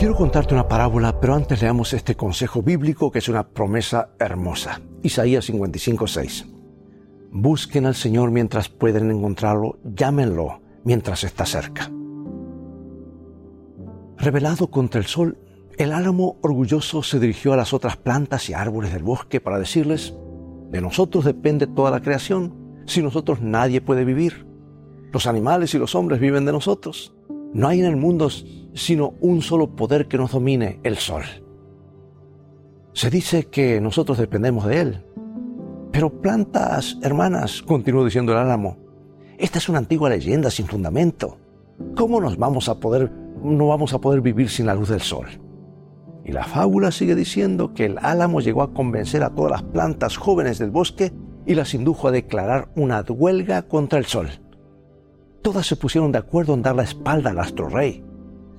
Quiero contarte una parábola, pero antes leamos este consejo bíblico que es una promesa hermosa. Isaías 55:6. Busquen al Señor mientras pueden encontrarlo, llámenlo mientras está cerca. Revelado contra el sol, el álamo orgulloso se dirigió a las otras plantas y árboles del bosque para decirles, de nosotros depende toda la creación, sin nosotros nadie puede vivir. Los animales y los hombres viven de nosotros. No hay en el mundo sino un solo poder que nos domine, el sol. Se dice que nosotros dependemos de él. Pero plantas, hermanas, continuó diciendo el álamo, esta es una antigua leyenda sin fundamento. ¿Cómo nos vamos a poder, no vamos a poder vivir sin la luz del sol? Y la fábula sigue diciendo que el álamo llegó a convencer a todas las plantas jóvenes del bosque y las indujo a declarar una huelga contra el sol. Todas se pusieron de acuerdo en dar la espalda al astro rey.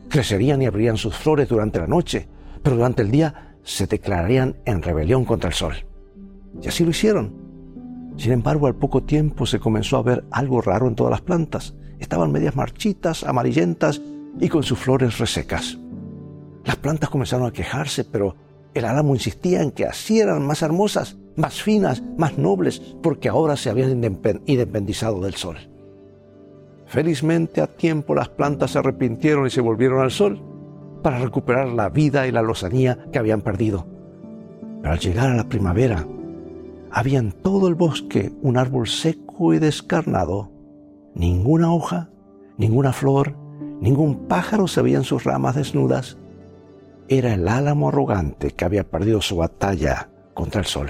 Crecerían y abrirían sus flores durante la noche, pero durante el día se declararían en rebelión contra el sol. Y así lo hicieron. Sin embargo, al poco tiempo se comenzó a ver algo raro en todas las plantas. Estaban medias marchitas, amarillentas y con sus flores resecas. Las plantas comenzaron a quejarse, pero el álamo insistía en que así eran más hermosas, más finas, más nobles, porque ahora se habían independizado del sol. Felizmente a tiempo las plantas se arrepintieron y se volvieron al sol para recuperar la vida y la lozanía que habían perdido. Pero al llegar a la primavera, había en todo el bosque un árbol seco y descarnado. Ninguna hoja, ninguna flor, ningún pájaro se veía en sus ramas desnudas. Era el álamo arrogante que había perdido su batalla contra el sol.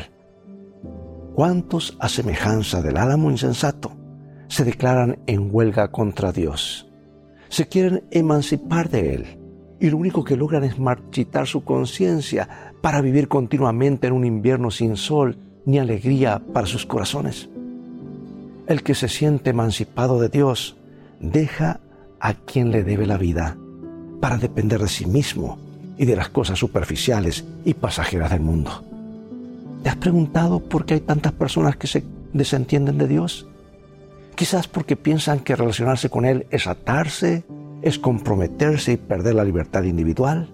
¿Cuántos a semejanza del álamo insensato se declaran en huelga contra Dios. Se quieren emancipar de Él y lo único que logran es marchitar su conciencia para vivir continuamente en un invierno sin sol ni alegría para sus corazones. El que se siente emancipado de Dios deja a quien le debe la vida para depender de sí mismo y de las cosas superficiales y pasajeras del mundo. ¿Te has preguntado por qué hay tantas personas que se desentienden de Dios? Quizás porque piensan que relacionarse con Él es atarse, es comprometerse y perder la libertad individual.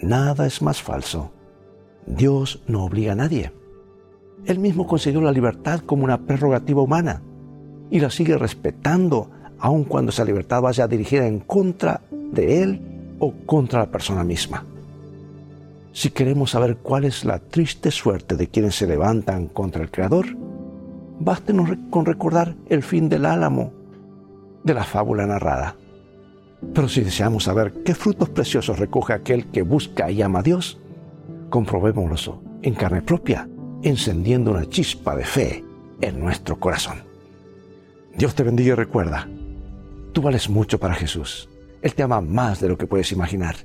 Nada es más falso. Dios no obliga a nadie. Él mismo concedió la libertad como una prerrogativa humana y la sigue respetando aun cuando esa libertad vaya dirigida en contra de Él o contra la persona misma. Si queremos saber cuál es la triste suerte de quienes se levantan contra el Creador, Bástenos con recordar el fin del álamo de la fábula narrada. Pero si deseamos saber qué frutos preciosos recoge aquel que busca y ama a Dios, comprobémoslo en carne propia, encendiendo una chispa de fe en nuestro corazón. Dios te bendiga y recuerda, tú vales mucho para Jesús. Él te ama más de lo que puedes imaginar.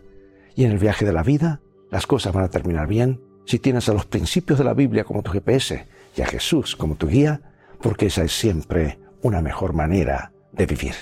Y en el viaje de la vida, las cosas van a terminar bien si tienes a los principios de la Biblia como tu GPS y a Jesús como tu guía, porque esa es siempre una mejor manera de vivir.